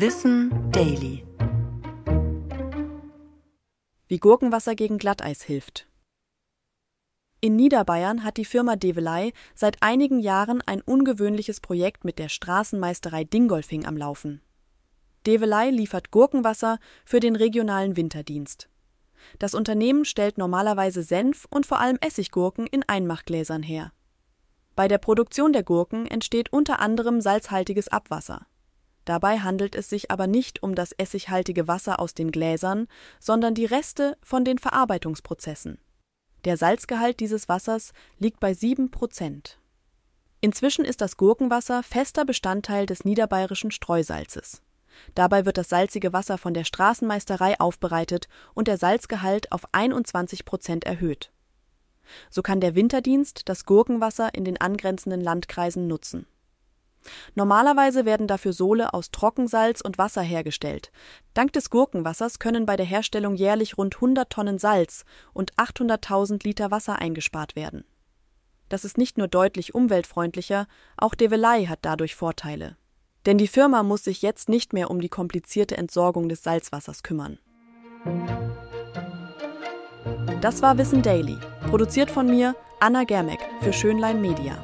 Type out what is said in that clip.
Wissen Daily. Wie Gurkenwasser gegen Glatteis hilft. In Niederbayern hat die Firma Develei seit einigen Jahren ein ungewöhnliches Projekt mit der Straßenmeisterei Dingolfing am Laufen. Develei liefert Gurkenwasser für den regionalen Winterdienst. Das Unternehmen stellt normalerweise Senf und vor allem Essiggurken in Einmachgläsern her. Bei der Produktion der Gurken entsteht unter anderem salzhaltiges Abwasser. Dabei handelt es sich aber nicht um das essighaltige Wasser aus den Gläsern, sondern die Reste von den Verarbeitungsprozessen. Der Salzgehalt dieses Wassers liegt bei 7 Prozent. Inzwischen ist das Gurkenwasser fester Bestandteil des niederbayerischen Streusalzes. Dabei wird das salzige Wasser von der Straßenmeisterei aufbereitet und der Salzgehalt auf 21 Prozent erhöht. So kann der Winterdienst das Gurkenwasser in den angrenzenden Landkreisen nutzen. Normalerweise werden dafür Sohle aus Trockensalz und Wasser hergestellt. Dank des Gurkenwassers können bei der Herstellung jährlich rund 100 Tonnen Salz und 800.000 Liter Wasser eingespart werden. Das ist nicht nur deutlich umweltfreundlicher, auch Develei hat dadurch Vorteile. Denn die Firma muss sich jetzt nicht mehr um die komplizierte Entsorgung des Salzwassers kümmern. Das war Wissen Daily, produziert von mir, Anna Germeck, für Schönlein Media.